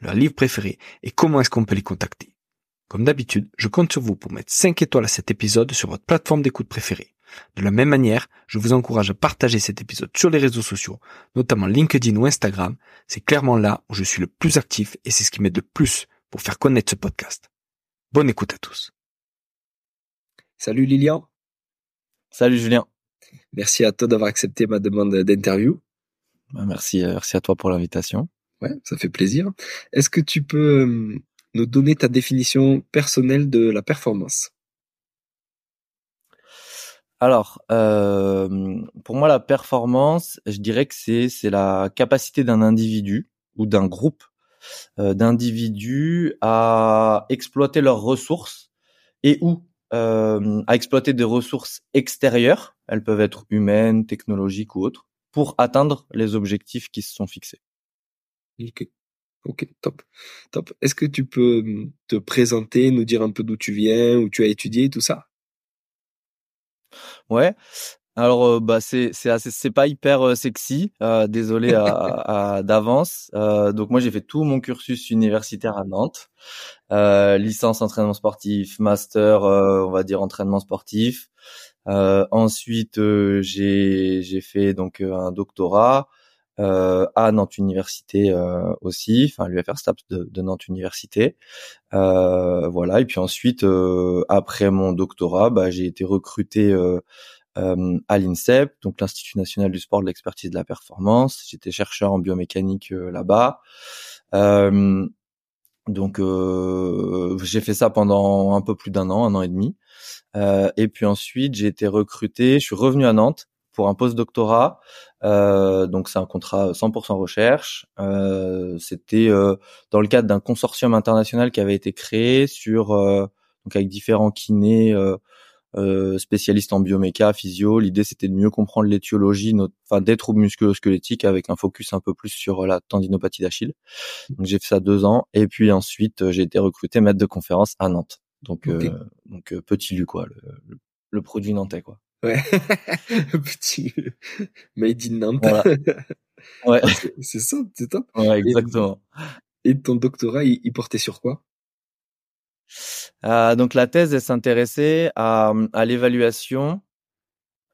leur livre préféré et comment est-ce qu'on peut les contacter. Comme d'habitude, je compte sur vous pour mettre 5 étoiles à cet épisode sur votre plateforme d'écoute préférée. De la même manière, je vous encourage à partager cet épisode sur les réseaux sociaux, notamment LinkedIn ou Instagram. C'est clairement là où je suis le plus actif et c'est ce qui m'aide le plus pour faire connaître ce podcast. Bonne écoute à tous. Salut Lilian. Salut Julien. Merci à toi d'avoir accepté ma demande d'interview. Merci, euh, merci à toi pour l'invitation. Ouais, ça fait plaisir. Est-ce que tu peux euh, nous donner ta définition personnelle de la performance? Alors, euh, pour moi, la performance, je dirais que c'est la capacité d'un individu ou d'un groupe euh, d'individus à exploiter leurs ressources et ou euh, à exploiter des ressources extérieures, elles peuvent être humaines, technologiques ou autres, pour atteindre les objectifs qui se sont fixés. Ok, ok, top, top. Est-ce que tu peux hum, te présenter, nous dire un peu d'où tu viens, où tu as étudié, tout ça? Ouais. Alors euh, bah c'est c'est c'est pas hyper sexy, désolé à, à- d'avance. Euh, donc moi j'ai fait tout mon cursus universitaire à Nantes, licence entraînement sportif, master on va dire entraînement sportif. Ensuite j'ai j'ai fait donc un doctorat à Nantes Université euh, aussi, enfin l'UFR STAPS de, de Nantes Université. Euh, voilà et puis ensuite euh, après mon doctorat, bah, j'ai été recruté euh, euh, à l'INSEP, donc l'Institut national du sport, de l'expertise de la performance. J'étais chercheur en biomécanique euh, là-bas. Euh, donc euh, j'ai fait ça pendant un peu plus d'un an, un an et demi. Euh, et puis ensuite j'ai été recruté, je suis revenu à Nantes pour un post-doctorat. Euh, donc c'est un contrat 100% recherche. Euh, C'était euh, dans le cadre d'un consortium international qui avait été créé sur euh, donc avec différents kinés. Euh, euh, spécialiste en bioméca, physio. L'idée, c'était de mieux comprendre l'étiologie, enfin des troubles musculo-squelettiques, avec un focus un peu plus sur la tendinopathie d'Achille. Donc j'ai fait ça deux ans, et puis ensuite j'ai été recruté maître de conférence à Nantes. Donc Ok. euh, donc petit lu quoi, le, le- le produit nantais quoi. Ouais, petit made in Nantes. Voilà. Ouais, C'est- c'est ça, c'est top. ouais exactement. Et ton doctorat, il, il portait sur quoi? Euh, donc la thèse, elle s'intéressait à, à l'évaluation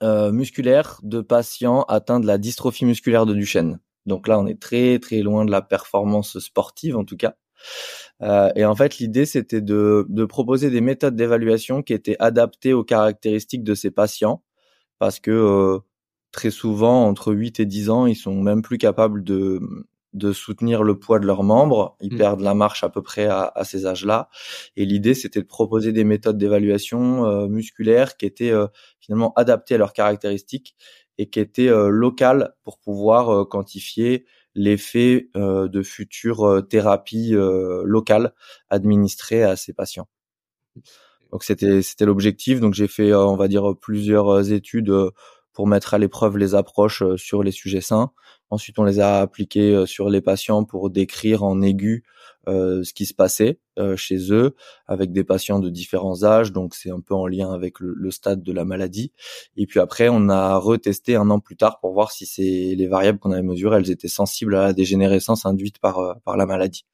euh, musculaire de patients atteints de la dystrophie musculaire de Duchenne. Donc là, on est très très loin de la performance sportive en tout cas. Euh, et en fait, l'idée, c'était de, de proposer des méthodes d'évaluation qui étaient adaptées aux caractéristiques de ces patients, parce que euh, très souvent, entre 8 et 10 ans, ils sont même plus capables de, de soutenir le poids de leurs membres. Ils Mm. perdent la marche à peu près à, à ces âges-là. Et l'idée, c'était de proposer des méthodes d'évaluation euh, musculaire qui étaient euh, finalement adaptées à leurs caractéristiques et qui étaient euh, locales pour pouvoir quantifier l'effet euh, de futures euh, thérapies euh, locales administrées à ces patients. Donc c'était c'était l'objectif. Donc j'ai fait on va dire plusieurs études pour mettre à l'épreuve les approches sur les sujets sains. Ensuite on les a appliquées sur les patients pour décrire en aigu ce qui se passait euh, chez eux avec des patients de différents âges. Donc c'est un peu en lien avec le, le stade de la maladie. Et puis après on a retesté un an plus tard pour voir si c'est les variables qu'on avait mesurées elles étaient sensibles à la dégénérescence induite par euh, par la maladie.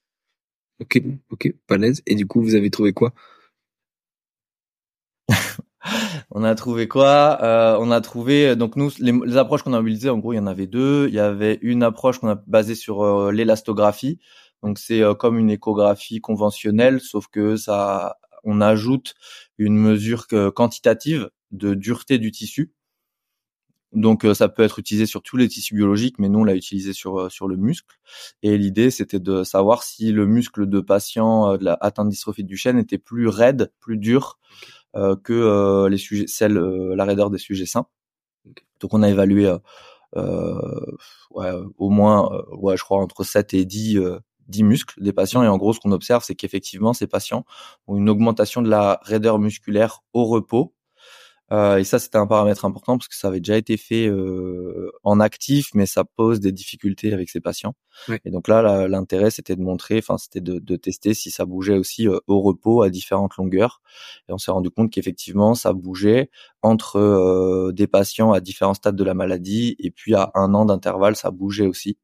Ok, ok, balèze. Et du coup, vous avez trouvé quoi? On a trouvé quoi? Euh, On a trouvé donc nous les, les approches qu'on a mobilisées en gros il y en avait deux. Il y avait une approche qu'on a basée sur euh, l'élastographie. Donc c'est euh, comme une échographie conventionnelle sauf que ça on ajoute une mesure quantitative de dureté du tissu. Donc euh, ça peut être utilisé sur tous les tissus biologiques, mais nous on l'a utilisé sur euh, sur le muscle. Et l'idée c'était de savoir si le muscle de patient de la atteinte dystrophie de Duchenne était plus raide, plus dur euh, que euh, les sujets, celle euh, la raideur des sujets sains. Donc on a évalué ouais, au moins ouais je crois entre 7 et 10 dix muscles des patients. Et en gros, ce qu'on observe, c'est qu'effectivement, ces patients ont une augmentation de la raideur musculaire au repos euh, et ça, c'était un paramètre important parce que ça avait déjà été fait euh, en actif, mais ça pose des difficultés avec ces patients. Et donc là, l'intérêt, c'était de montrer, enfin, c'était de, de, tester si ça bougeait aussi euh, au repos à différentes longueurs. Et on s'est rendu compte qu'effectivement, ça bougeait entre euh, des patients à différents stades de la maladie, et puis à un an d'intervalle, ça bougeait aussi.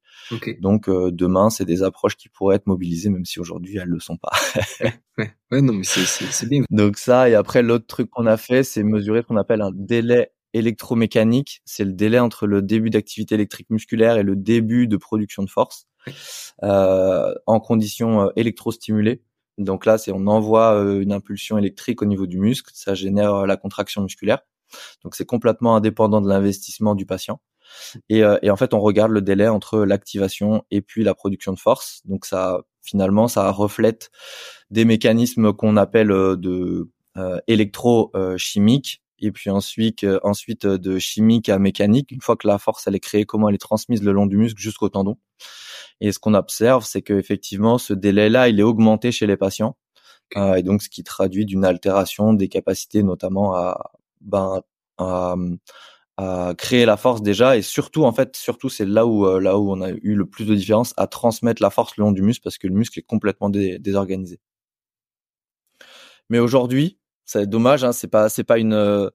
Donc euh, demain, c'est des approches qui pourraient être mobilisées, même si aujourd'hui elles le sont pas. ouais, ouais, non, mais c'est bien. Donc ça, et après l'autre truc qu'on a fait, c'est mesurer ce qu'on appelle un délai électromécanique. C'est le délai entre le début d'activité électrique musculaire et le début de production de force euh, en conditions euh, électrostimulées. Donc là, c'est on envoie euh, une impulsion électrique au niveau du muscle, ça génère la contraction musculaire. Donc c'est complètement indépendant de l'investissement du patient. Et, euh, et, en fait, on regarde le délai entre l'activation et puis la production de force. Donc ça, finalement, ça reflète des mécanismes qu'on appelle euh, de euh, électrochimiques et puis ensuite ensuite de chimique à mécanique. Une fois que la force elle est créée comment elle est transmise le long du muscle jusqu'au tendon. Et ce qu'on observe c'est que effectivement ce délai là il est augmenté chez les patients. Et donc ce qui traduit d'une altération des capacités notamment à ben à, à créer la force déjà et surtout en fait surtout c'est là où euh, là où on a eu le plus de différence à transmettre la force le long du muscle parce que le muscle est complètement désorganisé. Mais aujourd'hui, c'est dommage hein, c'est pas c'est pas une euh,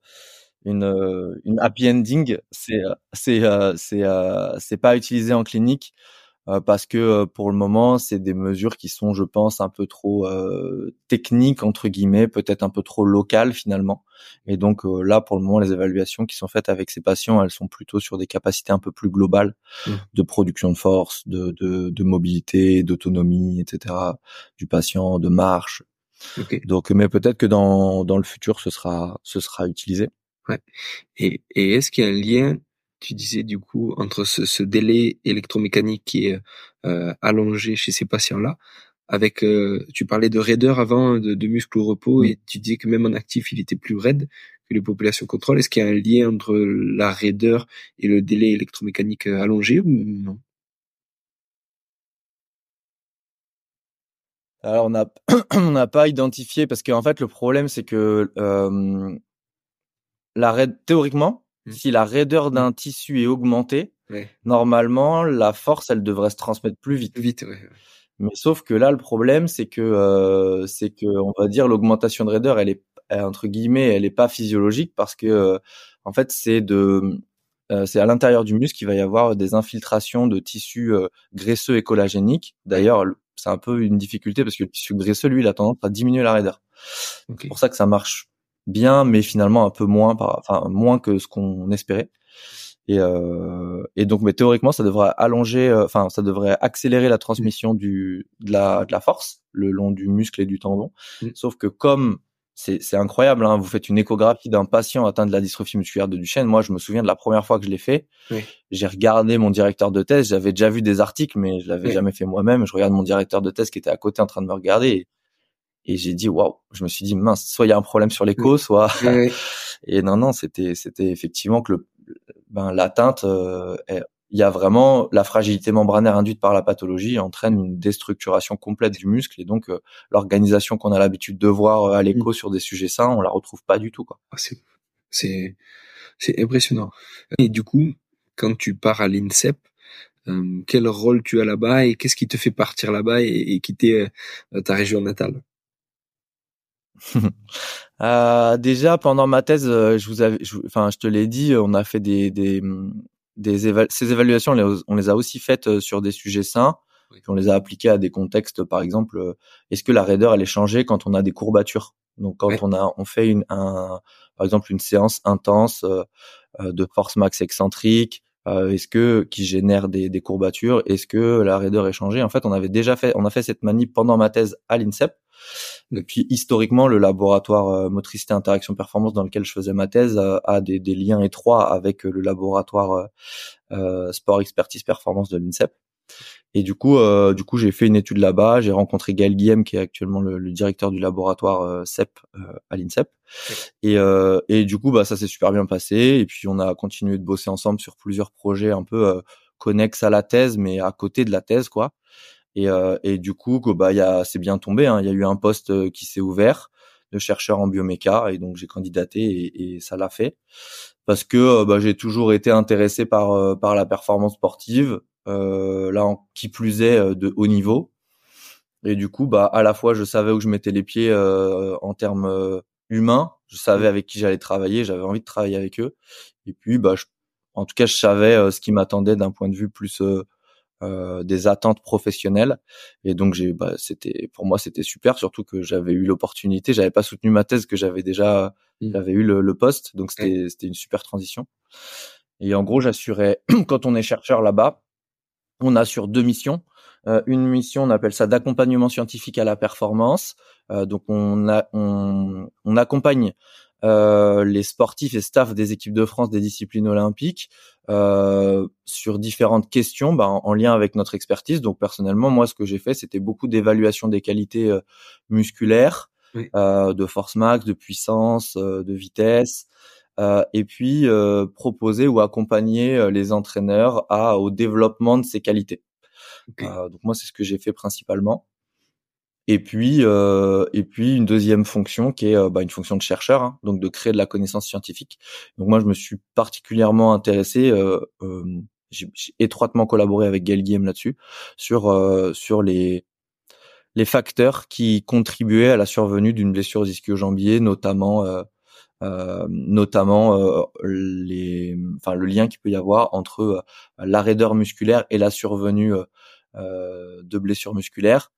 une euh, une happy ending, c'est c'est c'est c'est pas utilisé en clinique parce que euh, pour le moment, c'est des mesures qui sont, je pense, un peu trop euh, techniques entre guillemets, peut-être un peu trop locales finalement. Et donc là, pour le moment, les évaluations qui sont faites avec ces patients, elles sont plutôt sur des capacités un peu plus globales mmh. de production de force, de, de, de mobilité, d'autonomie, etc. du patient, de marche. Donc, mais peut-être que dans, dans le futur, ce sera, ce sera utilisé. Ouais. Et, et est-ce qu'il y a un lien tu disais du coup entre ce, ce délai électromécanique qui est euh, allongé chez ces patients-là, avec euh, tu parlais de raideur avant de, de muscles au repos et tu disais que même en actif il était plus raide que les populations contrôle. Est-ce qu'il y a un lien entre la raideur et le délai électromécanique euh, allongé ou non? Alors on n'a on n'a pas identifié parce qu'en fait le problème c'est que euh, la raide théoriquement Mmh. Si la raideur mmh. d'un tissu est augmentée, normalement, la force, elle devrait se transmettre plus vite. Vite, Mais sauf que là, le problème, c'est que, euh, c'est que, on va dire, l'augmentation de raideur, elle est entre guillemets, elle est pas physiologique parce que, euh, en fait, c'est de, euh, c'est à l'intérieur du muscle qu'il va y avoir des infiltrations de tissus graisseux et collagéniques. D'ailleurs, c'est un peu une difficulté parce que le tissu graisseux, lui, il a tendance à diminuer la raideur. C'est pour ça que ça marche bien, mais finalement un peu moins, par, enfin moins que ce qu'on espérait. Et, euh, et donc, mais théoriquement, ça devrait allonger, euh, enfin, ça devrait accélérer la transmission du de la, de la force le long du muscle et du tendon. Mm. Sauf que comme c'est incroyable, hein, vous faites une échographie d'un patient atteint de la dystrophie musculaire de Duchenne. Moi, je me souviens de la première fois que je l'ai fait. J'ai regardé mon directeur de thèse. J'avais déjà vu des articles, mais je l'avais jamais fait moi-même. Je regarde mon directeur de thèse qui était à côté en train de me regarder. Et et j'ai dit waouh je me suis dit mince soit il y a un problème sur l'écho soit et non non c'était c'était effectivement que le ben l'atteinte euh, il y a vraiment la fragilité membranaire induite par la pathologie entraîne une déstructuration complète du muscle et donc euh, l'organisation qu'on a l'habitude de voir euh, à l'écho mmh. sur des sujets sains on la retrouve pas du tout quoi. Ah, c'est c'est c'est impressionnant. Et du coup quand tu pars à l'INSEP quel rôle tu as là-bas et qu'est-ce qui te fait partir là-bas et, et quitter ta région natale? euh, déjà pendant ma thèse, euh, je vous avais, enfin, je te l'ai dit, on a fait des des, des ces évaluations, on les, a aussi faites euh, sur des sujets sains. Puis on les a appliquées à des contextes, par exemple, est-ce que la raideur elle est changée quand on a des courbatures? Donc quand on a, on fait une, un, par exemple, une séance intense de force max excentrique, est-ce que qui génère des, des courbatures Est-ce que la raideur est changée? En fait, on avait déjà fait, on a fait cette manip pendant ma thèse à l'INSEP. Et puis historiquement, le laboratoire euh, motricité interaction performance dans lequel je faisais ma thèse euh, a des, des, liens étroits avec euh, le laboratoire sport expertise performance de l'INSEP. Et du coup, du coup, j'ai fait une étude là-bas. J'ai rencontré Gaël Guillem, qui est actuellement le, directeur du laboratoire CEP à l'INSEP. Et, et du coup, bah ça s'est super bien passé. Et puis on a continué de bosser ensemble sur plusieurs projets un peu connexes à la thèse, mais à côté de la thèse, quoi. Et, et du coup, bah, y a, c'est bien tombé. Hein. Il y a eu un poste qui s'est ouvert de chercheur en bioméca et donc j'ai candidaté et, ça l'a fait parce que bah, j'ai toujours été intéressé par par la performance sportive, là qui plus est de haut niveau. Et du coup, bah à la fois je savais où je mettais les pieds en termes humains, je savais avec qui j'allais travailler, j'avais envie de travailler avec eux. Et puis, bah, en tout cas, je savais euh, ce qui m'attendait d'un point de vue plus euh, des attentes professionnelles. Et donc, j'ai, bah, c'était pour moi, c'était super, surtout que j'avais eu l'opportunité. J'avais pas soutenu ma thèse, que j'avais déjà, mmh. j'avais eu le, poste, donc c'était, c'était une super transition. Et en gros, j'assurais quand on est chercheur là-bas, on assure deux missions. Euh, une mission, on appelle ça d'accompagnement scientifique à la performance. Euh, donc on, a, on, on accompagne euh, les sportifs et staff des équipes de France des disciplines olympiques euh, sur différentes questions bah, en, lien avec notre expertise. Donc personnellement, moi, ce que j'ai fait, c'était beaucoup d'évaluation des qualités euh, musculaires, de force max, de puissance, de vitesse, et puis proposer ou accompagner les entraîneurs à, au développement de ces qualités. donc moi, c'est ce que j'ai fait principalement. Et puis, euh, et puis une deuxième fonction qui est euh, bah, une fonction de chercheur, hein, donc de créer de la connaissance scientifique. Donc moi, je me suis particulièrement intéressé, euh, euh j'ai étroitement collaboré avec Gail Guillaume là-dessus, sur sur les les facteurs qui contribuaient à la survenue d'une blessure ischio-jambiers, notamment euh, notamment les, enfin le lien qu'il peut y avoir entre la raideur musculaire et la survenue de blessures musculaires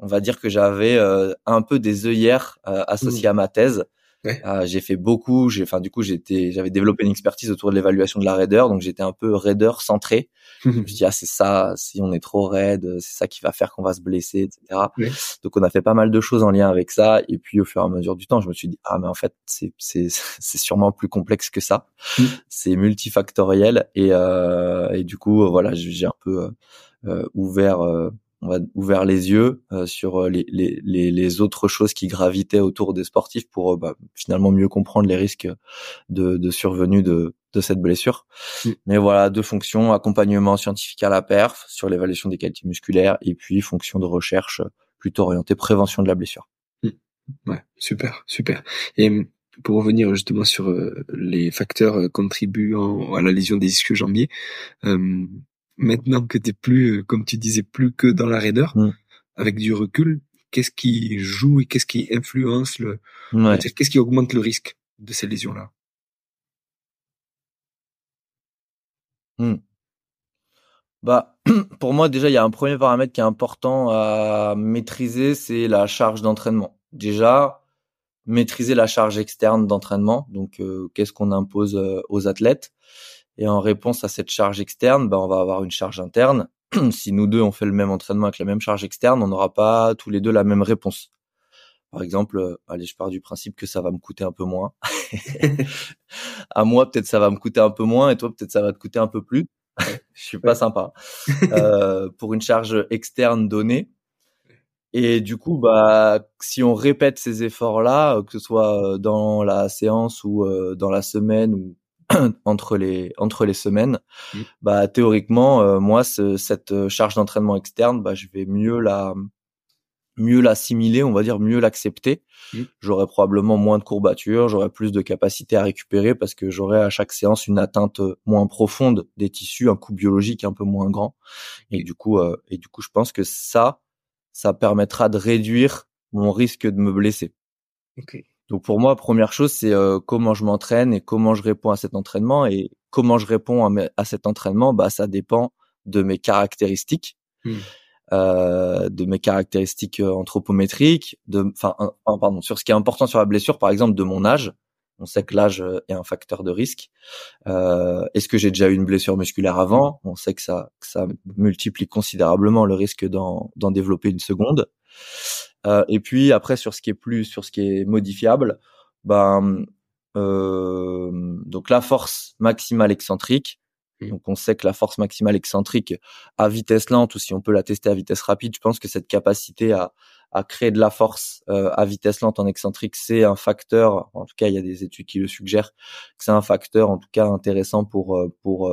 on va dire que j'avais euh, un peu des œillères euh, associées mmh. à ma thèse. Euh, j'ai fait beaucoup, j'ai, enfin du coup j'étais, j'avais développé une expertise autour de l'évaluation de la raideur, donc j'étais un peu raideur centré. je me suis dit ah c'est ça, si on est trop raide, c'est ça qui va faire qu'on va se blesser, etc. Donc on a fait pas mal de choses en lien avec ça, et puis au fur et à mesure du temps, je me suis dit ah mais en fait c'est c'est c'est sûrement plus complexe que ça, mmh. c'est multifactoriel et et du coup voilà j'ai un peu ouvert on va ouvert les yeux euh, sur euh, les, les, les, autres choses qui gravitaient autour des sportifs pour euh, bah, finalement mieux comprendre les risques de, de survenue de, de cette blessure. Mm. Mais voilà, deux fonctions, accompagnement scientifique à la perf sur l'évaluation des qualités musculaires et puis fonction de recherche plutôt orientée prévention de la blessure. Mm. Ouais, super, super. Et pour revenir justement sur les facteurs contribuant à la lésion des ischios jambiers, maintenant que t'es plus, euh, comme tu disais, plus que dans la raideur, mm. avec du recul, qu'est-ce qui joue et qu'est-ce qui influence le, qu'est-ce qui augmente le risque de ces lésions-là? Mm. Bah, pour moi, déjà, il y a un premier paramètre qui est important à maîtriser, c'est la charge d'entraînement. Déjà, maîtriser la charge externe d'entraînement. Donc, euh, qu'est-ce qu'on impose euh, aux athlètes? Et en réponse à cette charge externe, ben, on va avoir une charge interne. si nous deux on fait le même entraînement avec la même charge externe, on n'aura pas tous les deux la même réponse. Par exemple, euh, allez, je pars du principe que ça va me coûter un peu moins. à moi, peut-être ça va me coûter un peu moins, et toi, peut-être ça va te coûter un peu plus. je suis pas sympa. euh, pour une charge externe donnée. Et du coup, bah, si on répète ces efforts-là, que ce soit dans la séance ou euh, dans la semaine ou entre les entre les semaines, mmh. bah théoriquement euh, moi cette euh, charge d'entraînement externe, bah je vais mieux la mieux l'assimiler, on va dire mieux l'accepter. Mmh. J'aurai probablement moins de courbatures, j'aurai plus de capacité à récupérer parce que j'aurai à chaque séance une atteinte euh, moins profonde des tissus, un coup biologique un peu moins grand. Et du coup et du coup je pense que ça ça permettra de réduire mon risque de me blesser. Okay. Donc pour moi, première chose, c'est euh, comment je m'entraîne et comment je réponds à cet entraînement. Et comment je réponds à, cet entraînement, bah ça dépend de mes caractéristiques, mmh. euh, de mes caractéristiques euh, anthropométriques, de, enfin, pardon, sur ce qui est important sur la blessure, par exemple, de mon âge. On sait que l'âge est un facteur de risque. Euh, Est-ce que j'ai déjà eu une blessure musculaire avant? On sait que ça, que ça multiplie considérablement le risque d'en développer une seconde. Euh, et puis après sur ce qui est plus sur ce qui est modifiable, ben euh, donc la force maximale excentrique. Mmh. Donc on sait que la force maximale excentrique à vitesse lente ou si on peut la tester à vitesse rapide, je pense que cette capacité à, à créer de la force euh, à vitesse lente en excentrique, c'est un facteur. En tout cas, il y a des études qui le suggèrent que c'est un facteur en tout cas intéressant pour pour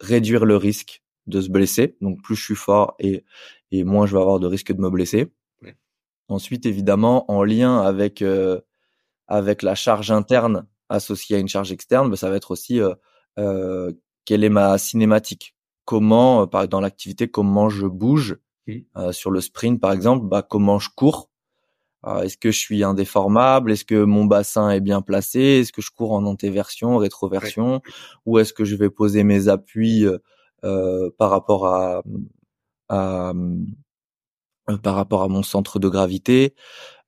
réduire le risque de se blesser. Donc plus je suis fort et, et moins je vais avoir de risque de me blesser. Ensuite, évidemment, en lien avec euh, avec la charge interne associée à une charge externe, bah, ça va être aussi euh, euh, quelle est ma cinématique, comment par dans l'activité comment je bouge sur le sprint par exemple, bah, comment je cours? Est-ce que je suis indéformable? Est-ce que mon bassin est bien placé? Est-ce que je cours en antéversion, rétroversion? Ou est-ce que je vais poser mes appuis euh, par rapport à, à euh, par rapport à mon centre de gravité.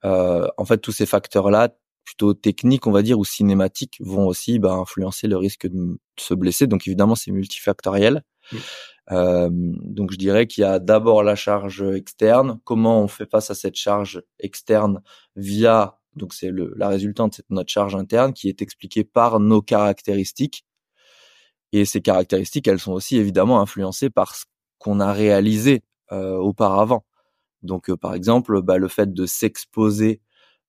Euh, en fait, tous ces facteurs-là, plutôt techniques, on va dire, ou cinématiques, vont aussi bah, influencer le risque de, se blesser. Donc évidemment, c'est multifactoriel. Euh, donc je dirais qu'il y a d'abord la charge externe. Comment on fait face à cette charge externe via donc c'est la résultante de notre charge interne qui est expliquée par nos caractéristiques et ces caractéristiques, elles sont aussi évidemment influencées par ce qu'on a réalisé euh, auparavant. Donc, euh, par exemple, bah, le fait de s'exposer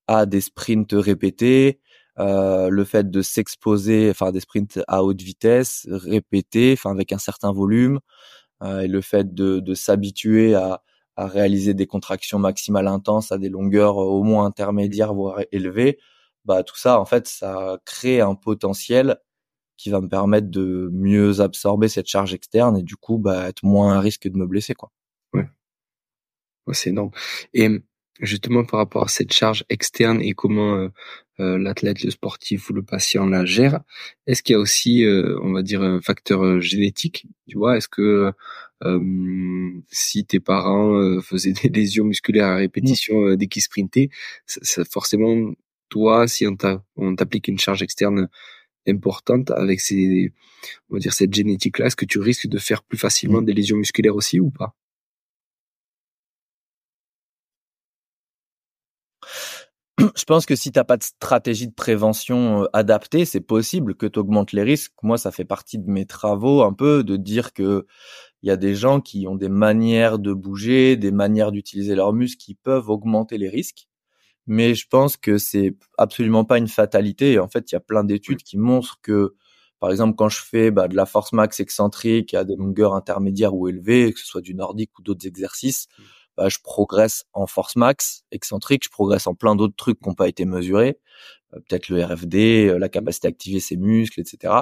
à des sprints répétés, euh, le fait de s'exposer, enfin des sprints à haute vitesse répétés, enfin avec un certain volume, et le fait de, s'habituer à, à réaliser des contractions maximales intenses à des longueurs au moins intermédiaires voire élevées, bah tout ça en fait ça crée un potentiel qui va me permettre de mieux absorber cette charge externe et du coup bah être moins à risque de me blesser quoi. C'est énorme. Et justement par rapport à cette charge externe et comment euh, euh, l'athlète, le sportif ou le patient la gère, est-ce qu'il y a aussi, euh, on va dire, un facteur génétique Tu vois, est-ce que si tes parents faisaient des lésions musculaires à répétition dès qu'ils sprintaient, ça, forcément, toi, si on t'applique une charge externe importante avec ces, on va dire cette génétique-là, est-ce que tu risques de faire plus facilement mmh. des lésions musculaires aussi ou pas? Je pense que si t'as pas de stratégie de prévention euh, adaptée, c'est possible que tu augmentes les risques. Moi, ça fait partie de mes travaux un peu de dire que il y a des gens qui ont des manières de bouger, des manières d'utiliser leurs muscles qui peuvent augmenter les risques mais je pense que c'est absolument pas une fatalité. En fait, il y a plein d'études qui montrent que, par exemple, quand je fais bah, de la force max excentrique à des longueurs intermédiaires ou élevées, que ce soit du nordique ou d'autres exercices, mmh. Bah, je progresse en force max excentrique, je progresse en plein d'autres trucs qui n'ont pas été mesurés, euh, peut-être le RFD, euh, la capacité à activer ses muscles, etc.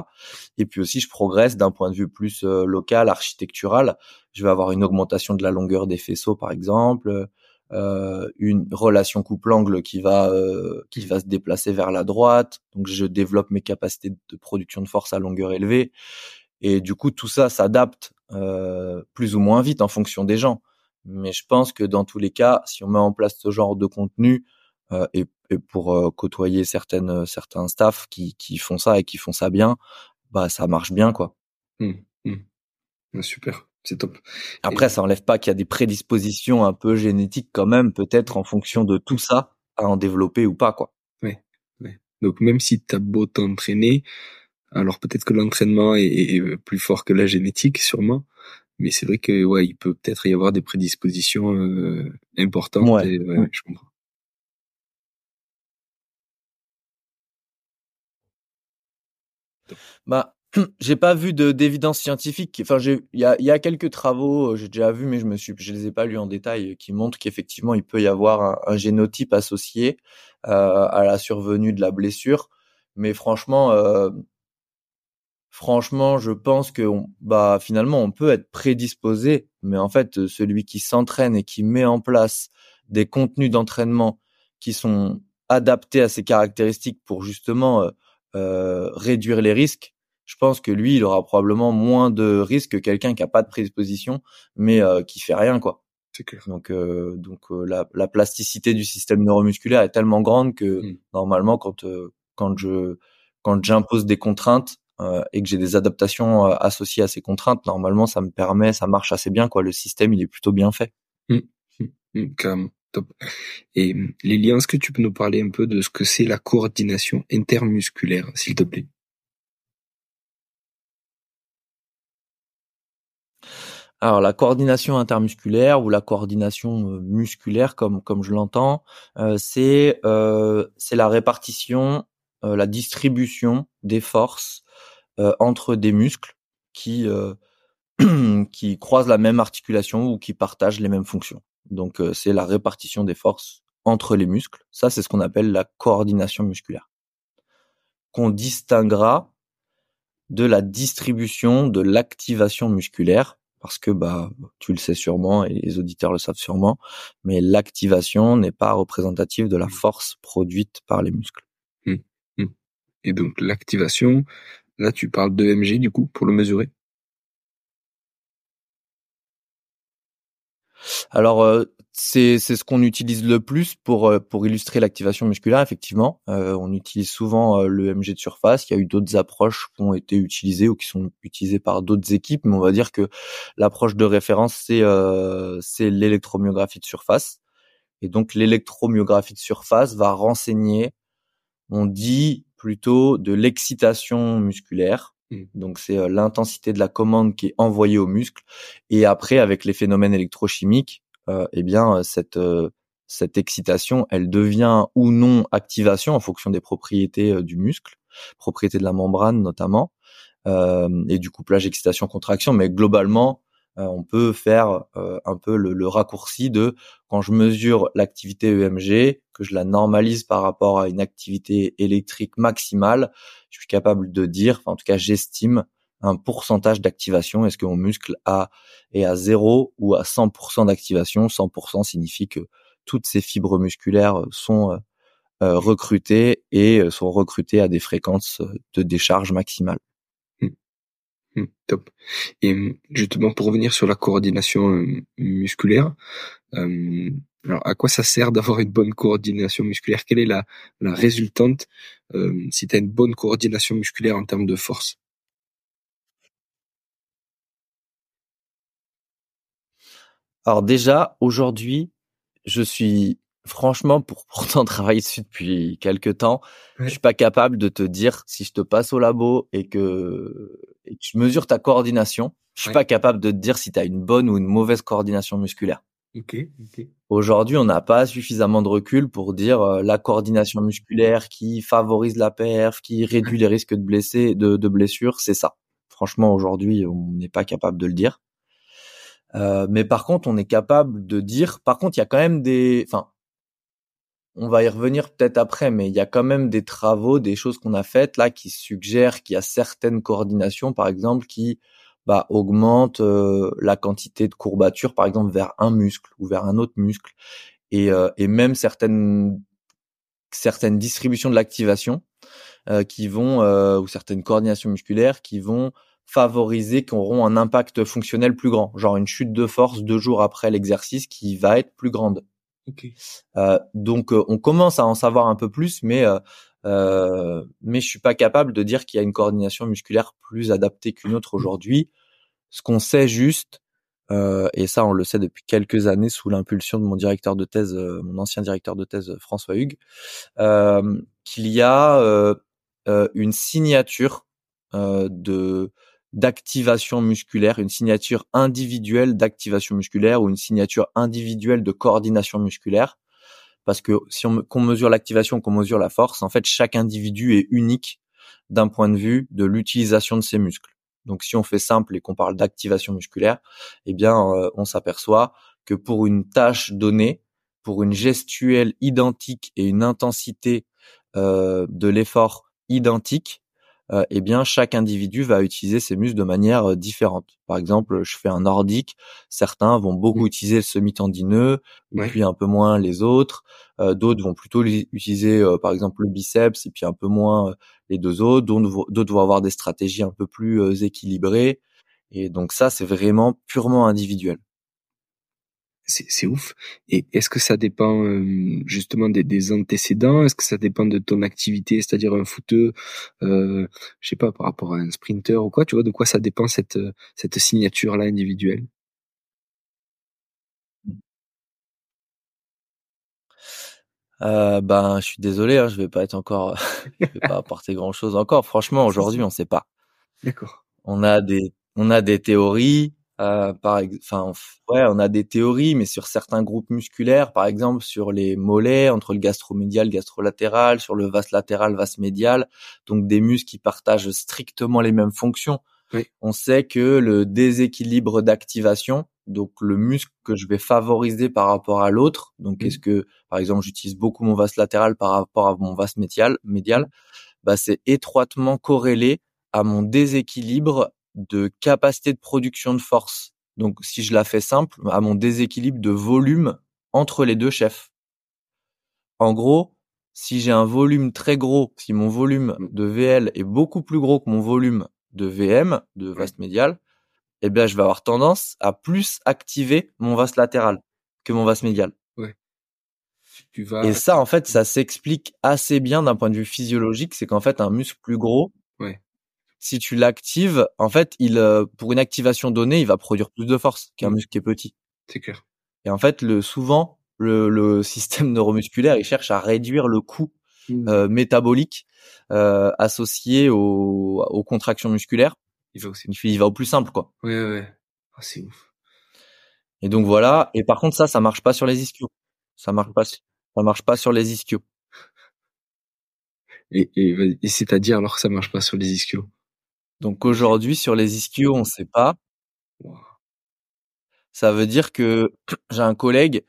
Et puis aussi, je progresse d'un point de vue plus euh, local, architectural. Je vais avoir une augmentation de la longueur des faisceaux, par exemple une relation couple-angle qui va euh, qui va se déplacer vers la droite. Donc je développe mes capacités de production de force à longueur élevée. Et du coup, tout ça s'adapte euh, plus ou moins vite en fonction des gens. Mais je pense que dans tous les cas, si on met en place ce genre de contenu euh, et, et, pour euh, côtoyer certaines certains staffs qui, qui font ça et qui font ça bien, bah ça marche bien quoi. Mmh, mmh. Super c'est top. Après, ça enlève pas qu'il y a des prédispositions un peu génétiques quand même, peut-être en fonction de tout ça, à en développer ou pas, quoi. Oui. Donc même si tu as beau t'entraîner, alors peut-être que l'entraînement est, plus fort que la génétique, sûrement. Mais c'est vrai que ouais, il peut peut-être y avoir des prédispositions euh, importantes. Ouais, je comprends. Bah, j'ai pas vu de d'évidence scientifique. Enfin, il y a, y a quelques travaux, euh, j'ai déjà vu, mais je me suis, je les ai pas lus en détail, qui montrent qu'effectivement il peut y avoir un, génotype associé euh, à la survenue de la blessure. Mais franchement, euh, franchement, je pense que bah finalement on peut être prédisposé, mais en fait celui qui s'entraîne et qui met en place des contenus d'entraînement qui sont adaptés à ses caractéristiques pour justement euh, euh réduire les risques, je pense que lui, il aura probablement moins de risques que quelqu'un qui a pas de prédisposition, mais euh, qui fait rien, quoi. C'est clair. Donc, euh, donc euh, la, la, plasticité du système neuromusculaire est tellement grande que mmh. normalement, quand euh, quand je quand j'impose des contraintes et que j'ai des adaptations associées à ces contraintes, normalement, ça me permet, ça marche assez bien, quoi. Le système, il est plutôt bien fait. Mmh. Mmh. Top. Et Lilian, est-ce que tu peux nous parler un peu de ce que c'est la coordination intermusculaire, s'il te plaît? Alors la coordination intermusculaire ou la coordination euh, musculaire comme comme je l'entends, euh, c'est euh, c'est la répartition, la distribution des forces entre des muscles qui qui croisent la même articulation ou qui partagent les mêmes fonctions. Donc euh, c'est la répartition des forces entre les muscles. Ça, c'est ce qu'on appelle la coordination musculaire. Qu'on distinguera de la distribution de l'activation musculaire parce que bah tu le sais sûrement et les auditeurs le savent sûrement, mais l'activation n'est pas représentative de la mmh. force produite par les muscles. Mmh. Mmh. Et donc l'activation, là tu parles de MG du coup pour le mesurer Alors euh, c'est c'est ce qu'on utilise le plus pour euh, pour illustrer l'activation musculaire. Effectivement, euh, on utilise souvent le MG de surface. Il y a eu d'autres approches qui ont été utilisées ou qui sont utilisées par d'autres équipes, mais on va dire que l'approche de référence c'est c'est l'électromyographie de surface. Et donc l'électromyographie de surface va renseigner, on dit plutôt de l'excitation musculaire Mmh. Donc c'est euh, l'intensité de la commande qui est envoyée au muscle et après avec les phénomènes électrochimiques, euh, eh bien euh, cette euh, cette excitation, elle devient ou non activation en fonction des propriétés du muscle, propriétés de la membrane notamment, et du couplage excitation-contraction. Mais globalement, on peut faire un peu le, raccourci de quand je mesure l'activité EMG, que je la normalise par rapport à une activité électrique maximale, je suis capable de dire, en tout cas j'estime un pourcentage d'activation. Est-ce que mon muscle a, est à 0 ou à 100% d'activation? 100% signifie que toutes ces fibres musculaires sont euh, euh, recrutées et euh, sont recrutées à des fréquences de décharge maximale. Mmh, top. Et mmh, justement, pour revenir sur la coordination musculaire, alors, à quoi ça sert d'avoir une bonne coordination musculaire? Quelle est la, la résultante euh, si tu as une bonne coordination musculaire en termes de force? Alors déjà, aujourd'hui, je suis franchement, pour pourtant travailler dessus depuis quelques temps, je suis pas capable de te dire si je te passe au labo et que, et que je mesure ta coordination, je suis pas capable de te dire si tu as une bonne ou une mauvaise coordination musculaire. Aujourd'hui, on n'a pas suffisamment de recul pour dire euh, la coordination musculaire qui favorise la perf, qui réduit les risques de blessés, de, de blessures, c'est ça. Franchement, aujourd'hui, on n'est pas capable de le dire. Euh, mais par contre, on est capable de dire. Par contre, il y a quand même des. Enfin, on va y revenir peut-être après, mais il y a quand même des travaux, des choses qu'on a faites là qui suggèrent qu'il y a certaines coordinations, par exemple, qui bah, augmente euh, la quantité de courbature, par exemple, vers un muscle ou vers un autre muscle. Et, euh, même certaines, certaines distributions de l'activation euh, qui vont, ou certaines coordinations musculaires qui vont favoriser, qui auront un impact fonctionnel plus grand, genre une chute de force deux jours après l'exercice qui va être plus grande. Donc on commence à en savoir un peu plus, mais euh, mais je suis pas capable de dire qu'il y a une coordination musculaire plus adaptée qu'une autre aujourd'hui. Ce qu'on sait juste, euh, et ça on le sait depuis quelques années sous l'impulsion de mon directeur de thèse, euh, mon ancien directeur de thèse François Hugues, euh, qu'il y a euh, une signature de d'activation musculaire, une signature individuelle d'activation musculaire ou une signature individuelle de coordination musculaire. Parce que si on qu'on mesure l'activation, qu'on mesure la force, en fait, chaque individu est unique d'un point de vue de l'utilisation de ses muscles. Donc si on fait simple et qu'on parle d'activation musculaire, eh bien euh, on s'aperçoit que pour une tâche donnée, pour une gestuelle identique et une intensité euh, de l'effort identique, euh, eh bien chaque individu va utiliser ses muscles de manière différente. Par exemple, je fais un nordique, certains vont beaucoup mmh. utiliser le semi-tendineux, puis un peu moins les autres. d'autres vont plutôt utiliser, par exemple, le biceps, et puis un peu moins les deux autres. D'autres vont avoir des stratégies un peu plus euh, équilibrées. Et donc ça, c'est vraiment purement individuel. C'est ouf. Et est-ce que ça dépend euh, justement des, antécédents? Est-ce que ça dépend de ton activité, c'est-à-dire un footeux, euh, je sais pas, par rapport à un sprinter ou quoi Tu vois, de quoi ça dépend cette cette signature là individuelle? Euh, ben, je suis désolé, hein, je vais pas être encore, je vais pas apporter grand chose encore. Franchement, aujourd'hui, on sait pas. D'accord. On a des, on a des théories, euh, par, enfin, ouais, on a des théories, mais sur certains groupes musculaires, par exemple, sur les mollets, entre le gastromédial, gastrolatéral, sur le vaste latéral, vaste médial, donc des muscles qui partagent strictement les mêmes fonctions. on sait que le déséquilibre d'activation, donc le muscle que je vais favoriser par rapport à l'autre, donc est-ce que par exemple j'utilise beaucoup mon vaste latéral par rapport à mon vaste médial, médial, bah c'est étroitement corrélé à mon déséquilibre de capacité de production de force. Donc si je la fais simple, à mon déséquilibre de volume entre les deux chefs. En gros, si j'ai un volume très gros, si mon volume mmh. de VL est beaucoup plus gros que mon volume de VM, de vaste médial, eh bien, je vais avoir tendance à plus activer mon vaste latéral que mon vaste médial. Ouais. Tu vas... Et ça, en fait, ça s'explique assez bien d'un point de vue physiologique. C'est qu'en fait, un muscle plus gros, ouais. Si tu l'actives, en fait, il, euh, pour une activation donnée, il va produire plus de force qu'un mmh. muscle qui est petit. C'est clair. Et en fait, le, souvent, le, le système neuromusculaire, il cherche à réduire le coût mmh. euh, métabolique euh, associé aux, aux contractions musculaires. Il va aussi. Il va au plus simple, quoi. Ouais, ouais. Ah, c'est ouf. Et donc voilà. Et par contre, ça, ça marche pas sur les ischios. Ça marche pas. Ça marche pas sur les ischios. Et, et, et c'est-à-dire alors que ça marche pas sur les ischios? Donc aujourd'hui, sur les ischios, on sait pas. Ça veut dire que j'ai un collègue,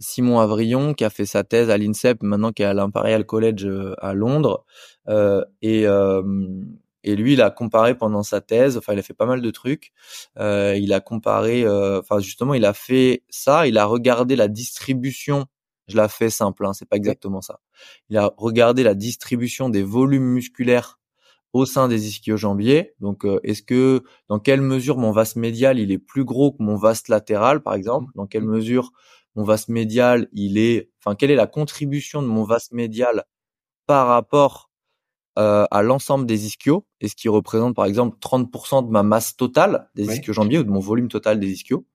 Simon Avrillon, qui a fait sa thèse à l'INSEP, maintenant qui est à l'Imperial College euh, à Londres, euh, et euh, et lui, il a comparé pendant sa thèse, enfin, il a fait pas mal de trucs. Euh, il a comparé, euh, enfin, justement, il a fait ça. Il a regardé la distribution. Je la fais simple, hein, c'est pas exactement ça. Il a regardé la distribution des volumes musculaires au sein des ischio-jambiers. Donc, euh, est-ce que, dans quelle mesure mon vaste médial il est plus gros que mon vaste latéral, par exemple? Dans quelle mesure mon vaste médial il est, enfin, quelle est la contribution de mon vaste médial par rapport euh, à l'ensemble des ischios, et ce qui représente par exemple 30% de ma masse totale des ischio-jambiers ou de mon volume total des ischios,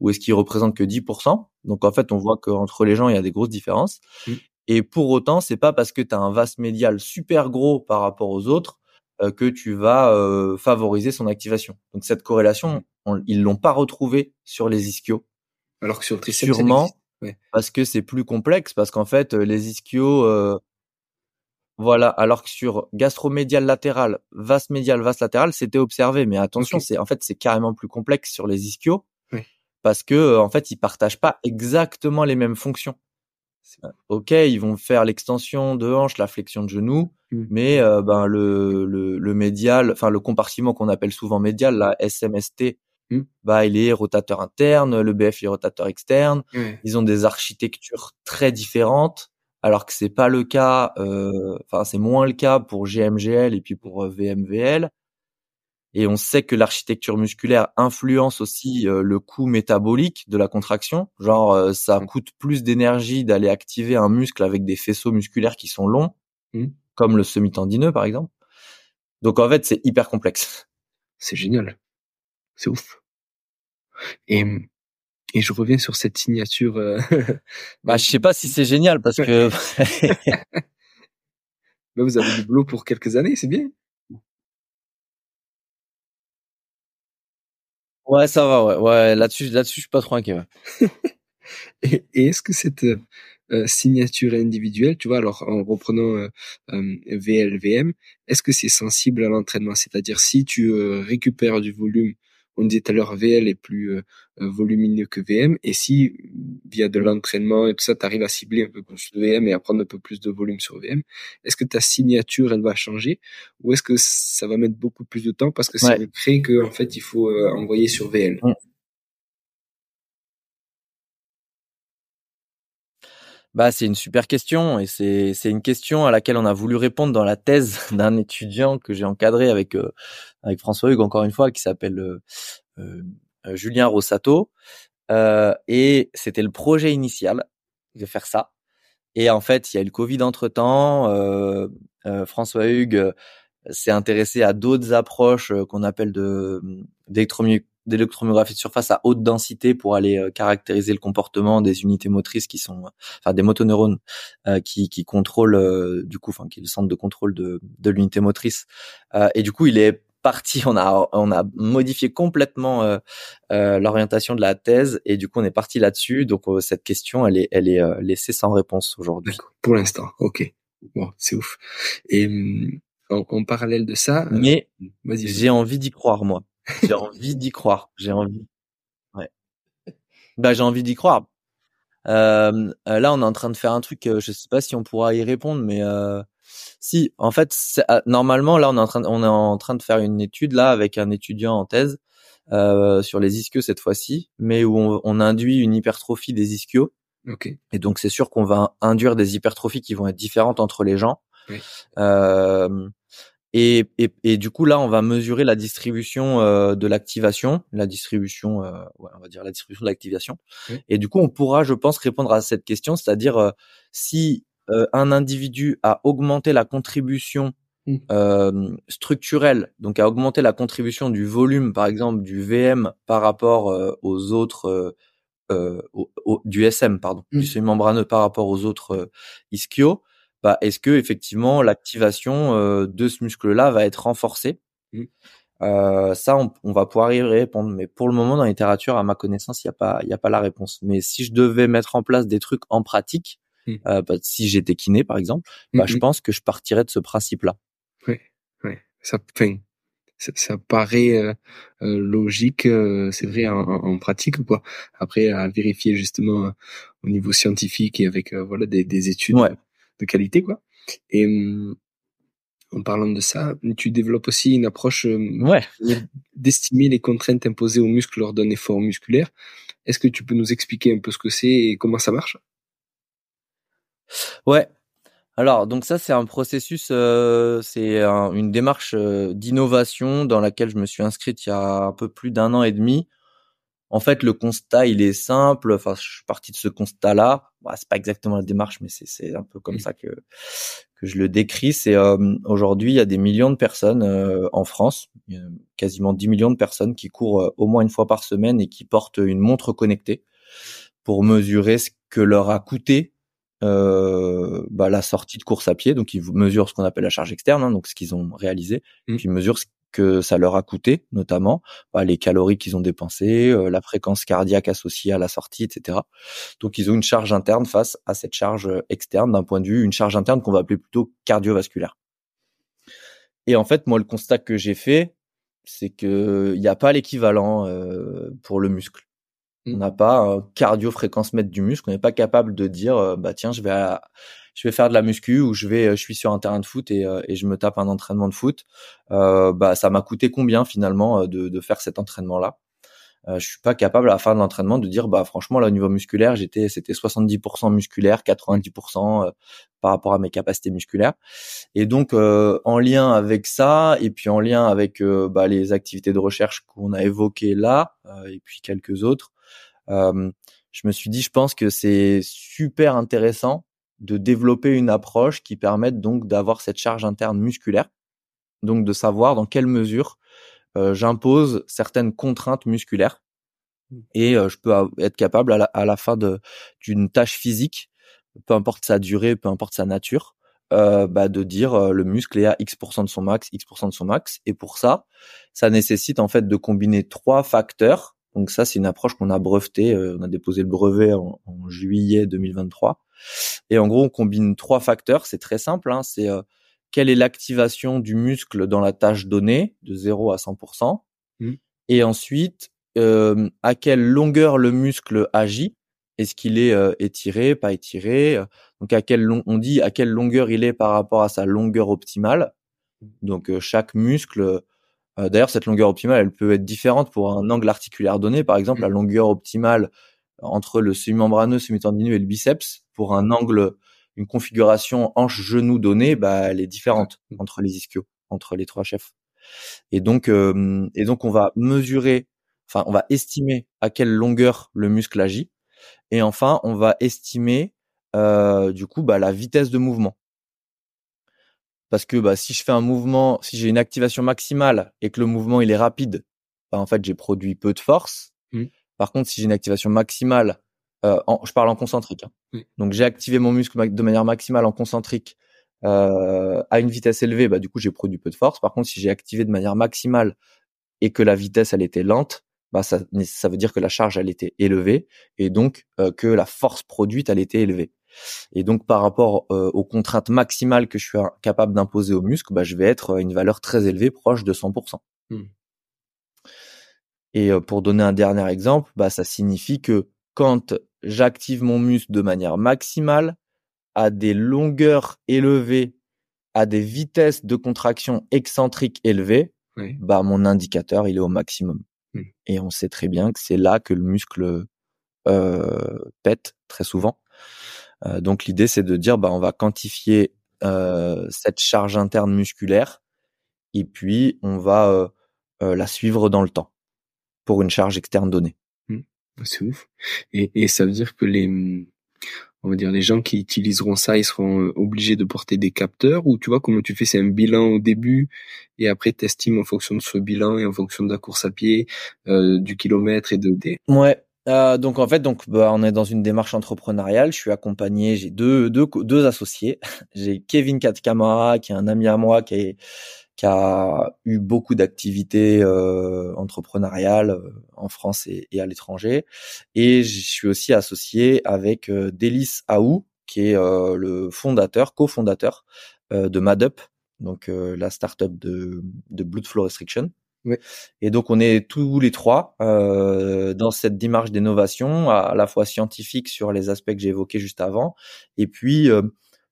ou est-ce qu'il représente que 10% Donc en fait, on voit qu'entre les gens, il y a des grosses différences. Mmh. Et pour autant, c'est pas parce que tu as un vaste médial super gros par rapport aux autres que tu vas euh, favoriser son activation. Donc cette corrélation, ils l'ont pas retrouvée sur les ischios. Alors que sur le triceps, sûrement parce que c'est plus complexe, parce qu'en fait les ischios voilà, alors que sur gastromédial latéral, vaste médial, vaste latéral, c'était observé. Mais attention, c'est en fait c'est carrément plus complexe sur les ischios parce que euh, en fait ils partagent pas exactement les mêmes fonctions. Ok, ils vont faire l'extension de hanche, la flexion de genou, mmh. mais euh, ben le, le, le médial, enfin le compartiment qu'on appelle souvent médial, la SMST, mmh. bah il est rotateur interne, le BF il est rotateur externe. Ils ont des architectures très différentes alors que c'est pas le cas, euh, enfin c'est moins le cas pour GMGL et puis pour euh, VMVL. Et on sait que l'architecture musculaire influence aussi euh, le coût métabolique de la contraction. Genre, ça mmh. coûte plus d'énergie d'aller activer un muscle avec des faisceaux musculaires qui sont longs, mmh. comme le semi-tendineux par exemple. Donc en fait, c'est hyper complexe. C'est génial. C'est ouf. Et et je reviens sur cette signature. Euh... bah, je sais pas si c'est génial parce que. bah, vous avez du boulot pour quelques années, c'est bien. Ouais, ça va, ouais, ouais. Là-dessus, là-dessus, je suis pas trop inquiet. et, et est-ce que cette euh, signature individuelle, tu vois, alors en reprenant euh, euh VLVM, est-ce que c'est sensible à l'entraînement? C'est-à-dire si tu euh, récupères du volume on disait tout à l'heure, VL est plus euh, euh, volumineux que VM. Et si, via de l'entraînement et tout ça, tu arrives à cibler un peu plus de VM et à prendre un peu plus de volume sur VM, est-ce que ta signature, elle va changer ou est-ce que ça va mettre beaucoup plus de temps parce que c'est ouais. que en fait, il faut euh, envoyer sur VL Bah, c'est une super question et c'est une question à laquelle on a voulu répondre dans la thèse d'un étudiant que j'ai encadré avec euh, avec François Hugues encore une fois qui s'appelle euh, euh, Julien Rossato. Et c'était le projet initial de faire ça. Et en fait il y a eu le Covid entre temps François Hugues s'est intéressé à d'autres approches qu'on appelle de d'électromyographie de surface à haute densité pour aller euh, caractériser le comportement des unités motrices qui sont, enfin des motoneurones euh, qui, qui contrôlent euh, du coup, enfin qui est le centre de contrôle de, de l'unité motrice. et du coup, il est parti, on a on a modifié complètement l'orientation de la thèse et du coup on est parti là-dessus. Donc cette question, elle est elle est laissée sans réponse aujourd'hui. Pour l'instant, ok. Bon, c'est ouf. Et hum, en, parallèle de ça, euh, mais j'ai envie d'y croire moi. J'ai envie d'y croire. J'ai envie. Ouais. Bah j'ai envie d'y croire. Euh, là, on est en train de faire un truc. je sais pas si on pourra y répondre, mais si. En fait, normalement, là, on est en train, on est en train de faire une étude là avec un étudiant en thèse euh, sur les ischios cette fois-ci, mais où on, on, induit une hypertrophie des ischios. Okay. Et donc c'est sûr qu'on va induire des hypertrophies qui vont être différentes entre les gens. Euh, et, et, et, du coup là, on va mesurer la distribution euh, de l'activation, la distribution, euh, ouais, on va dire la distribution de l'activation. Et du coup, on pourra, je pense, répondre à cette question, c'est-à-dire euh, si euh, un individu a augmenté la contribution Mmh. euh, structurel, donc à augmenter la contribution du volume, par exemple, du VM par rapport euh, aux autres, euh, euh au, du SM, pardon, du semi-membraneux par rapport aux autres euh, ischios, bah, est-ce que effectivement l'activation euh, de ce muscle-là va être renforcée? Mmh. Ça, on, on, va pouvoir y répondre, mais pour le moment, dans la littérature, à ma connaissance, il n'y a pas, il a pas la réponse. Mais si je devais mettre en place des trucs en pratique, bah, si j'étais kiné, par exemple, bah, je pense que je partirais de ce principe-là. Oui, oui. Ça, ça, ça paraît euh, euh, logique, euh, c'est vrai en, en, pratique quoi. Après à vérifier justement au niveau scientifique et avec voilà des, des études de qualité quoi. Et hum, en parlant de ça, tu développes aussi une approche ouais. d'estimer les contraintes imposées aux muscles lors d'un effort musculaire. Est-ce que tu peux nous expliquer un peu ce que c'est et comment ça marche? Ouais, alors, donc ça, c'est un processus, euh, c'est une démarche euh, d'innovation dans laquelle je me suis inscrite il y a un peu plus d'un an et demi. En fait, le constat, il est simple. Enfin, je suis parti de ce constat-là. Bah, c'est pas exactement la démarche, mais c'est un peu comme mmh. ça que que je le décris. C'est euh, aujourd'hui, il y a des millions de personnes en France, quasiment 10 millions de personnes qui courent au moins une fois par semaine et qui portent une montre connectée pour mesurer ce que leur a coûté euh, bah, la sortie de course à pied. Donc ils mesurent ce qu'on appelle la charge externe, hein, donc ce qu'ils ont réalisé, mmh. puis ils mesurent ce que ça leur a coûté, notamment bah, les calories qu'ils ont dépensées, euh, la fréquence cardiaque associée à la sortie, etc. Donc ils ont une charge interne face à cette charge externe d'un point de vue, une charge interne qu'on va appeler plutôt cardiovasculaire. Et en fait, moi, le constat que j'ai fait, c'est que il n'y a pas l'équivalent euh, pour le muscle. On n'a pas un cardio-fréquence mètre du muscle. On n'est pas capable de dire, euh, bah tiens, je vais, je vais faire de la muscu ou je vais, je suis sur un terrain de foot et, euh, et je me tape un entraînement de foot. Euh, bah ça m'a coûté combien finalement de, de faire cet entraînement-là? Euh, je suis pas capable à la fin de l'entraînement de dire bah franchement là au niveau musculaire j'étais c'était 70% musculaire 90% par rapport à mes capacités musculaires et donc en lien avec ça et puis en lien avec bah, les activités de recherche qu'on a évoquées là et puis quelques autres euh, je me suis dit, je pense que c'est super intéressant de développer une approche qui permette donc d'avoir cette charge interne musculaire, donc de savoir dans quelle mesure euh, j'impose certaines contraintes musculaires mmh. et euh, je peux être capable à la, à la fin d'une tâche physique, peu importe sa durée, peu importe sa nature, euh, bah, de dire le muscle est à X% de son max, X% de son max. Et pour ça, ça nécessite en fait de combiner trois facteurs donc ça, c'est une approche qu'on a brevetée. Euh, on a déposé le brevet en, juillet 2023. Et en gros, on combine trois facteurs. C'est très simple. Hein, c'est euh, quelle est l'activation du muscle dans la tâche donnée de 0 à 100%. Mmh. Et ensuite, euh, à quelle longueur le muscle agit. Est-ce qu'il est, étiré, pas étiré Donc à quelle on dit à quelle longueur il est par rapport à sa longueur optimale. Mmh. Donc chaque muscle euh, d'ailleurs, cette longueur optimale, elle peut être différente pour un angle articulaire donné. Par exemple, la mmh. longueur optimale entre le semi-membraneux, semi-tendineux et le biceps, pour un angle, une configuration hanche-genou donnée, bah, elle est différente mmh. entre les ischios, entre les trois chefs. Et donc, euh, et donc, on va mesurer, enfin, on va estimer à quelle longueur le muscle agit. Et enfin, on va estimer, euh, du coup, bah, la vitesse de mouvement parce que bah, si je fais un mouvement, si j'ai une activation maximale et que le mouvement il est rapide, bah, en fait j'ai produit peu de force. Mmh. Par contre, si j'ai une activation maximale, euh, je parle en concentrique, hein. donc j'ai activé mon muscle de manière maximale en concentrique euh, à une vitesse élevée, bah du coup j'ai produit peu de force. Par contre, si j'ai activé de manière maximale et que la vitesse elle était lente, bah ça, ça veut dire que la charge elle était élevée et donc euh, que la force produite elle était élevée. Et donc par rapport aux contraintes maximales que je suis capable d'imposer au muscle, bah, je vais être à une valeur très élevée, proche de 100%. Mmh. Et pour donner un dernier exemple, bah, ça signifie que quand j'active mon muscle de manière maximale, à des longueurs élevées, à des vitesses de contraction excentriques élevées, bah mon indicateur il est au maximum. Mmh. Et on sait très bien que c'est là que le muscle euh, pète très souvent. Euh, donc l'idée c'est de dire bah on va quantifier euh, cette charge interne musculaire et puis on va la suivre dans le temps pour une charge externe donnée. Mmh. C'est ouf. Et, et ça veut dire que les on va dire les gens qui utiliseront ça, ils seront euh, obligés de porter des capteurs ou tu vois comment tu fais c'est un bilan au début et après t'estimes en fonction de ce bilan et en fonction de la course à pied, euh, du kilomètre et de des. Ouais. Euh, donc en fait donc bah, on est dans une démarche entrepreneuriale. Je suis accompagné, j'ai deux deux deux associés. j'ai Kevin Katkamara qui est un ami à moi qui est qui a eu beaucoup d'activités euh, entrepreneuriales euh, en France et, à l'étranger. Et je suis aussi associé avec euh, Délice Aou, qui est euh, le fondateur, cofondateur de MadUp, donc la startup de, de Blood Flow Restriction. Oui. Et donc on est tous les trois dans cette démarche d'innovation, à, à, la fois scientifique sur les aspects que j'ai évoqués juste avant, et puis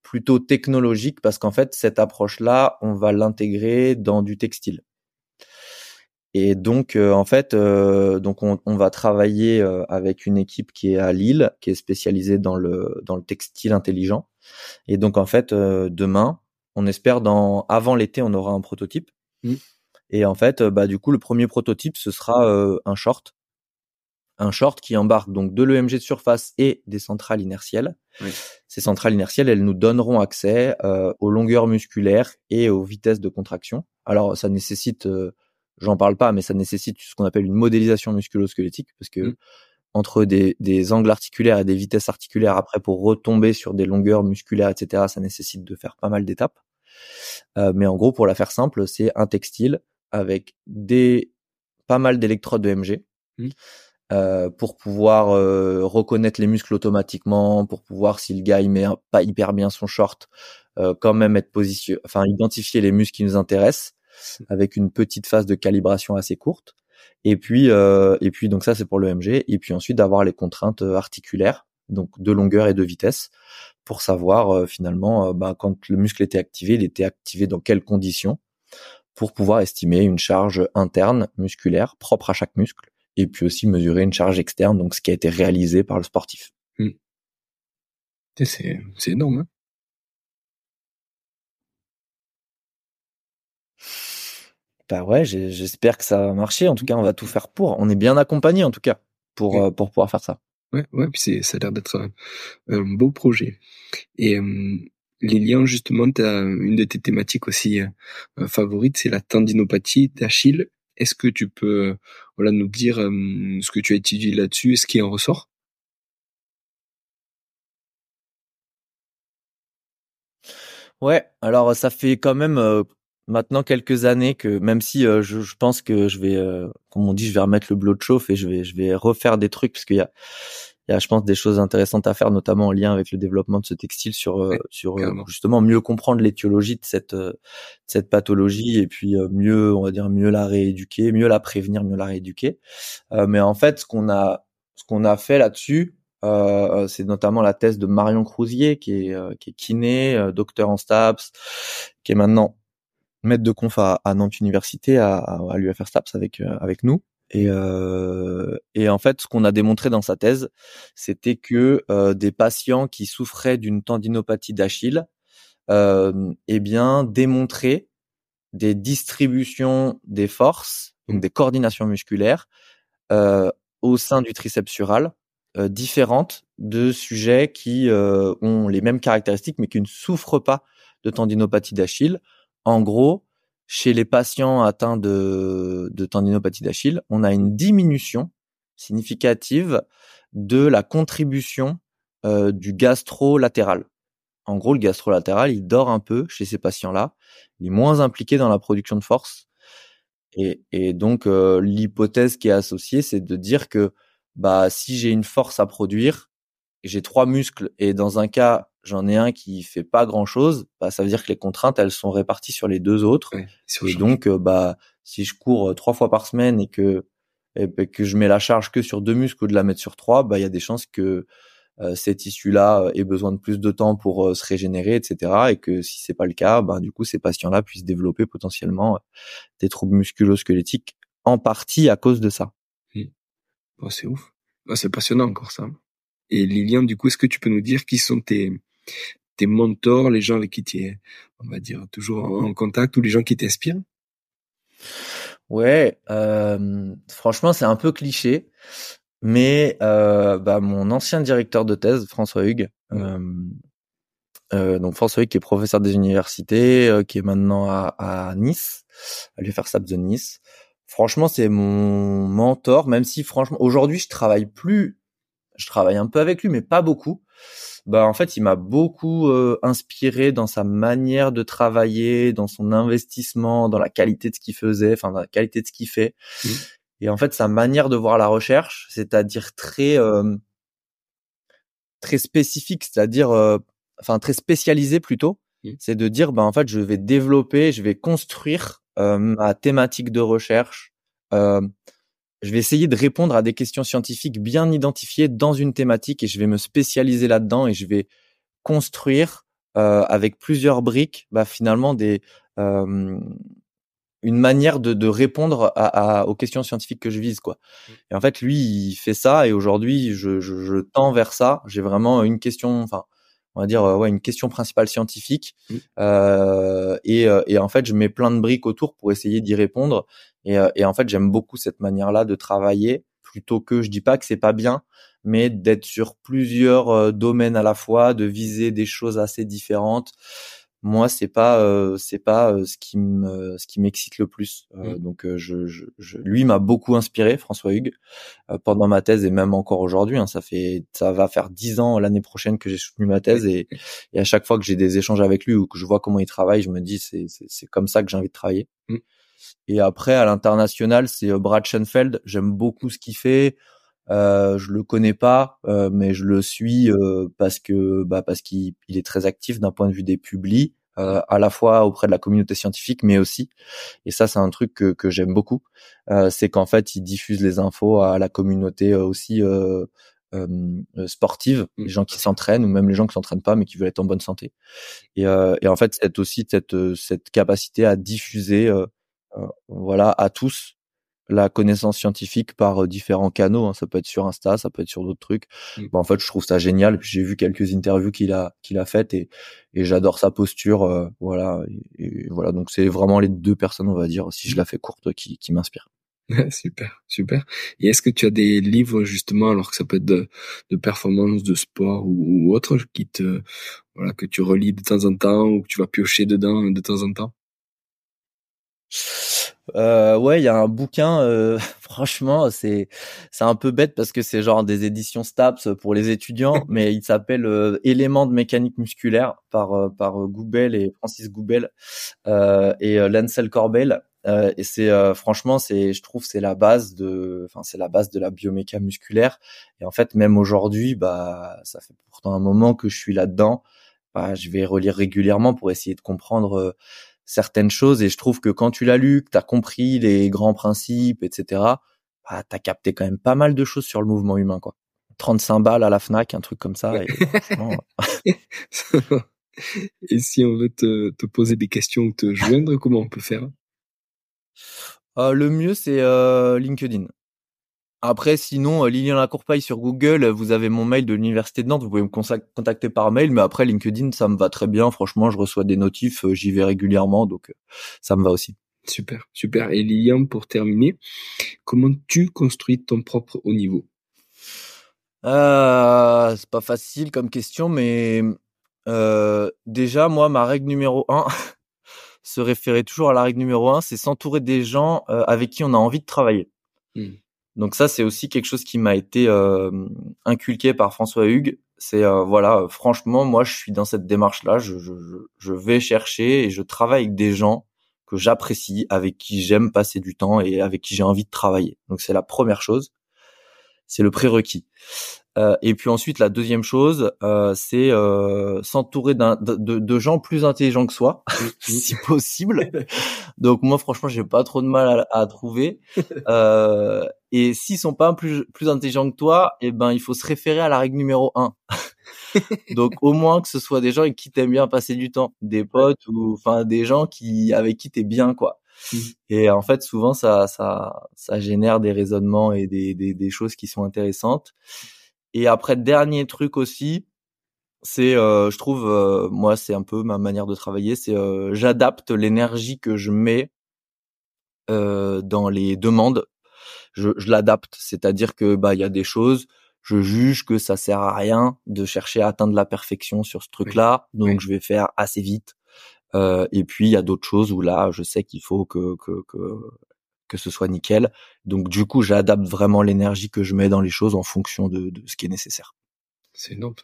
plutôt technologique parce qu'en fait cette approche-là, on va l'intégrer dans du textile. Et donc euh, en fait, euh, donc on, va travailler euh, avec une équipe qui est à Lille, qui est spécialisée dans le dans le textile intelligent. Et donc en fait, demain, on espère dans avant l'été, on aura un prototype. Mmh. Et en fait, bah du coup, le premier prototype, ce sera un short un short qui embarque donc de l'EMG de surface et des centrales inertielles. Ces centrales inertielles, elles nous donneront accès euh, aux longueurs musculaires et aux vitesses de contraction. Alors ça nécessite, euh, j'en parle pas, mais ça nécessite ce qu'on appelle une modélisation musculo-squelettique parce que mmh. entre des, des, angles articulaires et des vitesses articulaires après pour retomber sur des longueurs musculaires, etc., ça nécessite de faire pas mal d'étapes. Euh, mais en gros, pour la faire simple, c'est un textile avec des pas mal d'électrodes de MG. Mmh. Euh, pour pouvoir euh, reconnaître les muscles automatiquement, pour pouvoir si le gars il met pas hyper bien son short, euh, quand même être positionné, enfin identifier les muscles qui nous intéressent avec une petite phase de calibration assez courte. Et puis et puis donc ça c'est pour le MG et puis ensuite d'avoir les contraintes articulaires donc de longueur et de vitesse pour savoir finalement bah, quand le muscle était activé, il était activé dans quelles conditions pour pouvoir estimer une charge interne musculaire propre à chaque muscle et puis aussi mesurer une charge externe, donc ce qui a été réalisé par le sportif. Hmm. C'est énorme. Hein bah ouais, j'espère que ça va marcher. En tout cas, on va tout faire pour. On est bien accompagné en tout cas pour euh, pour pouvoir faire ça. Ouais, ouais. Puis ça a l'air d'être un, beau projet. Et euh, Lilian, justement, tu une de tes thématiques aussi euh, favorites, c'est la tendinopathie d'Achille. Est-ce que tu peux voilà nous dire ce que tu as étudié là-dessus et ce qui en ressort? Ouais, alors ça fait quand même maintenant quelques années que même si je, pense que je vais, comme on dit, je vais remettre le bloc de chauffe et je vais je vais refaire des trucs parce qu'il y a il y a, je pense, des choses intéressantes à faire, notamment en lien avec le développement de ce textile sur, euh, sur euh, justement mieux comprendre l'étiologie de cette, euh, cette pathologie et puis mieux, on va dire, mieux la rééduquer, mieux la prévenir, mieux la rééduquer. mais en fait, ce qu'on a, ce qu'on a fait là-dessus, euh, c'est notamment la thèse de Marion Crousier, qui est, qui est kiné, docteur en STAPS, qui est maintenant maître de conf à, Nantes Université, à, à l'UFR STAPS avec, avec nous. Et, euh, et en fait, ce qu'on a démontré dans sa thèse, c'était que euh, des patients qui souffraient d'une tendinopathie d'Achille, euh, eh bien, démontraient des distributions des forces, donc des coordinations musculaires, euh, au sein du triceps sural, différentes de sujets qui ont les mêmes caractéristiques, mais qui ne souffrent pas de tendinopathie d'Achille. En gros, chez les patients atteints de, tendinopathie d'Achille, on a une diminution significative de la contribution euh, du gastro-latéral. En gros, le gastro-latéral, il dort un peu chez ces patients-là, il est moins impliqué dans la production de force. Et, et donc, euh, l'hypothèse qui est associée, c'est de dire que bah, si j'ai une force à produire, j'ai trois muscles et dans un cas j'en ai un qui fait pas grand chose, bah ça veut dire que les contraintes elles sont réparties sur les deux autres. et donc euh, bah si je cours euh, trois fois par semaine et que et ben, que je mets la charge que sur deux muscles ou de la mettre sur trois, bah il y a des chances que euh, ces tissus-là aient besoin de plus de temps pour se régénérer, etc. Et que si c'est pas le cas, bah du coup ces patients-là puissent développer potentiellement des troubles musculo-squelettiques en partie à cause de ça. Oh, c'est ouf. Oh, c'est passionnant encore ça. Et Lilian, du coup, est-ce que tu peux nous dire qui sont tes, tes mentors, les gens avec qui tu es, on va dire, toujours en contact ou les gens qui t'inspirent? Ouais, euh, franchement, c'est un peu cliché, mais euh, bah, mon ancien directeur de thèse, François Hugues, euh, euh, donc François Hugues qui est professeur des universités, euh, qui est maintenant à, à Nice, à lui faire de Nice. Franchement, c'est mon mentor, même si franchement, aujourd'hui, je travaille plus, je travaille un peu avec lui, mais pas beaucoup bah en fait il m'a beaucoup euh, inspiré dans sa manière de travailler, dans son investissement, dans la qualité de ce qu'il faisait, enfin dans la qualité de ce qu'il fait. Mmh. Et en fait sa manière de voir la recherche, c'est-à-dire très euh, très spécifique, c'est-à-dire euh, enfin très spécialisé plutôt, mmh. c'est de dire bah en fait je vais développer, je vais construire ma thématique de recherche je vais essayer de répondre à des questions scientifiques bien identifiées dans une thématique et je vais me spécialiser là-dedans et je vais construire euh, avec plusieurs briques, bah, finalement des euh, une manière de, de répondre à, à, aux questions scientifiques que je vise quoi. Mmh. Et en fait, lui, il fait ça et aujourd'hui, je, je, je tends vers ça. J'ai vraiment une question, enfin, on va dire euh, ouais une question principale scientifique. Mmh. euh, et, euh, et en fait je mets plein de briques autour pour essayer d'y répondre. Et, euh, et en fait j'aime beaucoup cette manière là de travailler plutôt que je dis pas que c'est pas bien mais d'être sur plusieurs domaines à la fois de viser des choses assez différentes moi c'est pas euh, c'est pas euh, ce qui me ce qui m'excite le plus. Euh, mmh. donc je, je, je, lui m'a beaucoup inspiré François Hugues pendant ma thèse et même encore aujourd'hui hein, ça fait ça va faire dix ans l'année prochaine que j'ai soutenu ma thèse et, et à chaque fois que j'ai des échanges avec lui ou que je vois comment il travaille je me dis c'est c'est comme ça que j'ai envie de travailler. Mmh. et après à l'international c'est Brad Schoenfeld. J'aime beaucoup ce qu'il fait euh, je le connais pas, euh, mais je le suis euh, parce que bah, parce qu'il est très actif d'un point de vue des publis, euh, à la fois auprès de la communauté scientifique, mais aussi, et ça c'est un truc que, que j'aime beaucoup, c'est qu'en fait il diffuse les infos à la communauté aussi sportive, mmh. les gens qui s'entraînent ou même les gens qui s'entraînent pas mais qui veulent être en bonne santé. Et, et en fait c'est aussi cette cette capacité à diffuser voilà à tous la connaissance scientifique par euh, différents canaux. Hein. Ça peut être sur Insta, ça peut être sur d'autres trucs. Mmh. Bah, en fait, je trouve ça génial. J'ai vu quelques interviews qu'il a qu'il a faites et, et j'adore sa posture. Euh, voilà, et, voilà. Donc c'est vraiment les deux personnes, on va dire, si je la fais courte, qui, qui m'inspirent. super, super. Et est-ce que tu as des livres justement, alors que ça peut être de, de performance, de sport ou, ou autre, qui te voilà que tu relis de temps en temps ou que tu vas piocher dedans de temps en temps? Euh, ouais, il y a un bouquin. Euh, franchement, c'est c'est un peu bête parce que c'est genre des éditions Staps pour les étudiants, mais il s'appelle euh, Éléments de mécanique musculaire par euh, par Goubel et Francis Goubel et Lancel Corbel. et c'est franchement, c'est je trouve c'est la base de, enfin c'est la base de la bioméca musculaire. Et en fait, même aujourd'hui, bah ça fait pourtant un moment que je suis là-dedans. Bah, je vais relire régulièrement pour essayer de comprendre certaines choses et je trouve que quand tu l'as lu, que tu as compris les grands principes, etc., bah, tu as capté quand même pas mal de choses sur le mouvement humain. quoi. 35 balles à la FNAC, un truc comme ça. Et, si on veut te, te, poser des questions ou te joindre, comment on peut faire? Euh, Le mieux, c'est euh, LinkedIn. Après, sinon, euh, Lilian Lacourpaille sur Google, vous avez mon mail de l'université de Nantes, vous pouvez me contacter par mail, mais après LinkedIn, ça me va très bien. Franchement, je reçois des notifs, euh, j'y vais régulièrement, donc euh, ça me va aussi. Super, super. Et Lilian, pour terminer, comment tu construis ton propre haut niveau? Euh, C'est pas facile comme question, mais euh, déjà, moi, ma règle numéro un se référer toujours à la règle numéro un, c'est s'entourer des gens avec qui on a envie de travailler. Mmh. Donc ça, c'est aussi quelque chose qui m'a été euh, inculqué par François Hugues. C'est euh, voilà, franchement, moi, je suis dans cette démarche-là. Je, je, je, vais chercher et je travaille avec des gens que j'apprécie, avec qui j'aime passer du temps et avec qui j'ai envie de travailler. Donc c'est la première chose. c'est le prérequis. Euh, et puis ensuite, la deuxième chose, euh, c'est euh, s'entourer d'un, de, de, gens plus intelligents que soi, si possible. Donc moi, franchement, j'ai pas trop de mal à, à trouver. Euh, et s'ils sont pas plus, plus intelligents que toi, eh ben, il faut se référer à la règle numéro un. Donc au moins que ce soit des gens avec qui t'aimes bien passer du temps, des potes ou enfin des gens qui avec qui t'es bien quoi. Mmh. Et en fait, souvent ça ça ça génère des raisonnements et des des, des choses qui sont intéressantes. Et après, dernier truc aussi, c'est, euh, je trouve, euh, moi, c'est un peu ma manière de travailler, c'est euh, j'adapte l'énergie que je mets dans les demandes. Je, je l'adapte, c'est-à-dire que bah il y a des choses, je juge que ça sert à rien de chercher à atteindre la perfection sur ce truc-là, donc je vais faire assez vite. et puis il y a d'autres choses où là, je sais qu'il faut que, que que que ce soit nickel. Donc du coup, j'adapte vraiment l'énergie que je mets dans les choses en fonction de, de ce qui est nécessaire. C'est énorme.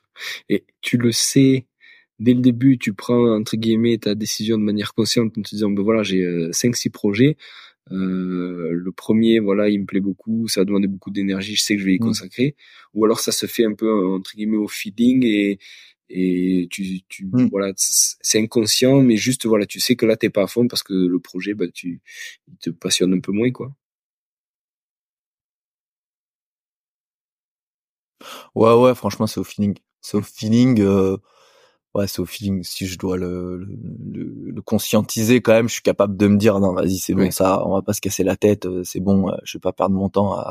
Et tu le sais dès le début, tu prends entre guillemets ta décision de manière consciente en te disant ben voilà, j'ai euh, cinq six projets. Euh, le premier, voilà, il me plaît beaucoup, ça va demander beaucoup d'énergie, je sais que je vais y mmh. consacrer. Ou alors ça se fait un peu entre guillemets au feeding et et tu, tu mmh. voilà c'est inconscient mais juste voilà tu sais que là t'es pas à fond parce que le projet bah tu il te passionne un peu moins quoi ouais ouais franchement c'est au feeling c'est au feeling euh, ouais c'est au feeling si je dois le, le, le, conscientiser quand même je suis capable de me dire non vas-y c'est bon ça on va pas se casser la tête euh, c'est bon euh, je vais pas perdre mon temps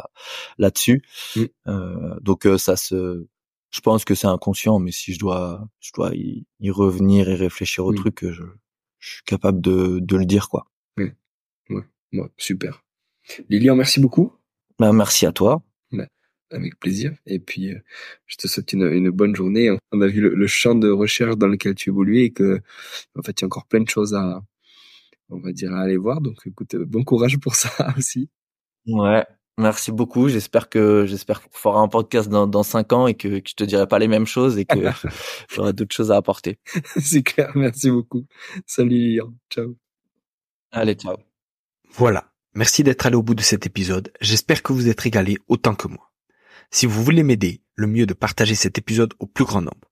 là-dessus mmh. euh, donc ça se je pense que c'est inconscient, mais si je dois, je dois y, revenir et réfléchir au truc, je, je, suis capable de, de le dire, quoi. Oui, ouais, ouais, super. Lilian, merci beaucoup. Ben, merci à toi. Avec plaisir. Et puis, euh, je te souhaite une, une, bonne journée. On a vu le, champ de recherche dans lequel tu évolues et que, en fait, il y a encore plein de choses à, on va dire, à aller voir. Donc, écoute, bon courage pour ça aussi. Ouais, Merci beaucoup. J'espère que j'espère qu'on fera un podcast dans, dans cinq ans et que, que je te dirai pas les mêmes choses et que j'aurai d'autres choses à apporter. C'est clair. Merci beaucoup. Salut. Ciao. Allez, ciao. Voilà. Merci d'être allé au bout de cet épisode. J'espère que vous êtes régalé autant que moi. Si vous voulez m'aider, le mieux est de partager cet épisode au plus grand nombre.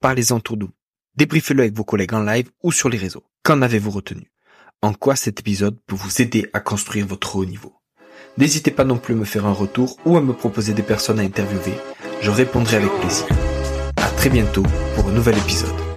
Parlez-en autour de vous. Débriefez-le avec vos collègues en live ou sur les réseaux. Qu'en avez-vous retenu? En quoi cet épisode peut vous aider à construire votre haut niveau? N'hésitez pas non plus à me faire un retour ou à me proposer des personnes à interviewer. Je répondrai avec plaisir. À très bientôt pour un nouvel épisode.